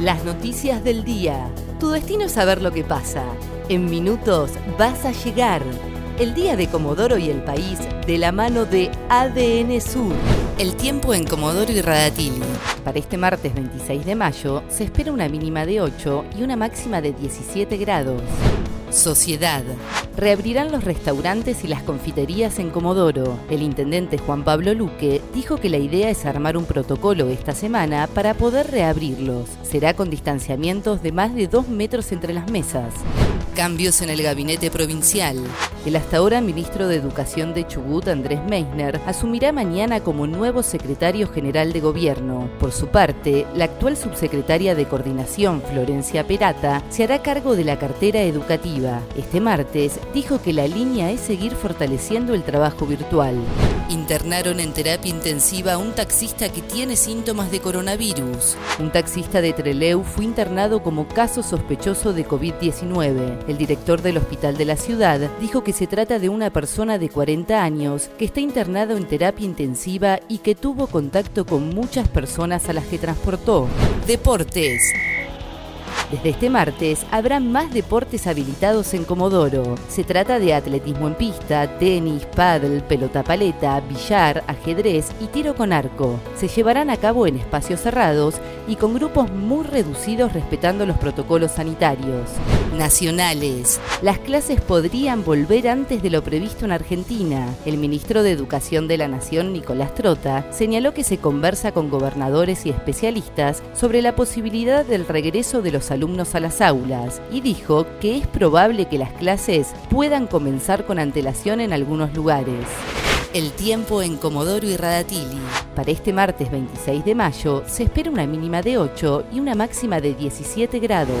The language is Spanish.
Las noticias del día. Tu destino es saber lo que pasa. En minutos vas a llegar. El día de Comodoro y el país de la mano de ADN Sur. El tiempo en Comodoro y Radatili. Para este martes 26 de mayo se espera una mínima de 8 y una máxima de 17 grados. Sociedad. Reabrirán los restaurantes y las confiterías en Comodoro. El intendente Juan Pablo Luque dijo que la idea es armar un protocolo esta semana para poder reabrirlos. Será con distanciamientos de más de dos metros entre las mesas. Cambios en el gabinete provincial. El hasta ahora ministro de Educación de Chubut, Andrés Meisner, asumirá mañana como nuevo secretario general de gobierno. Por su parte, la actual subsecretaria de Coordinación, Florencia Perata, se hará cargo de la cartera educativa. Este martes dijo que la línea es seguir fortaleciendo el trabajo virtual. Internaron en terapia intensiva a un taxista que tiene síntomas de coronavirus. Un taxista de Treleu fue internado como caso sospechoso de COVID-19. El director del hospital de la ciudad dijo que se trata de una persona de 40 años que está internado en terapia intensiva y que tuvo contacto con muchas personas a las que transportó. Deportes. Desde este martes habrá más deportes habilitados en Comodoro. Se trata de atletismo en pista, tenis, paddle, pelota paleta, billar, ajedrez y tiro con arco. Se llevarán a cabo en espacios cerrados y con grupos muy reducidos respetando los protocolos sanitarios. Nacionales. Las clases podrían volver antes de lo previsto en Argentina. El ministro de Educación de la Nación, Nicolás Trota, señaló que se conversa con gobernadores y especialistas sobre la posibilidad del regreso de los alumnos a las aulas y dijo que es probable que las clases puedan comenzar con antelación en algunos lugares. El tiempo en Comodoro y Radatili. Para este martes 26 de mayo se espera una mínima de 8 y una máxima de 17 grados.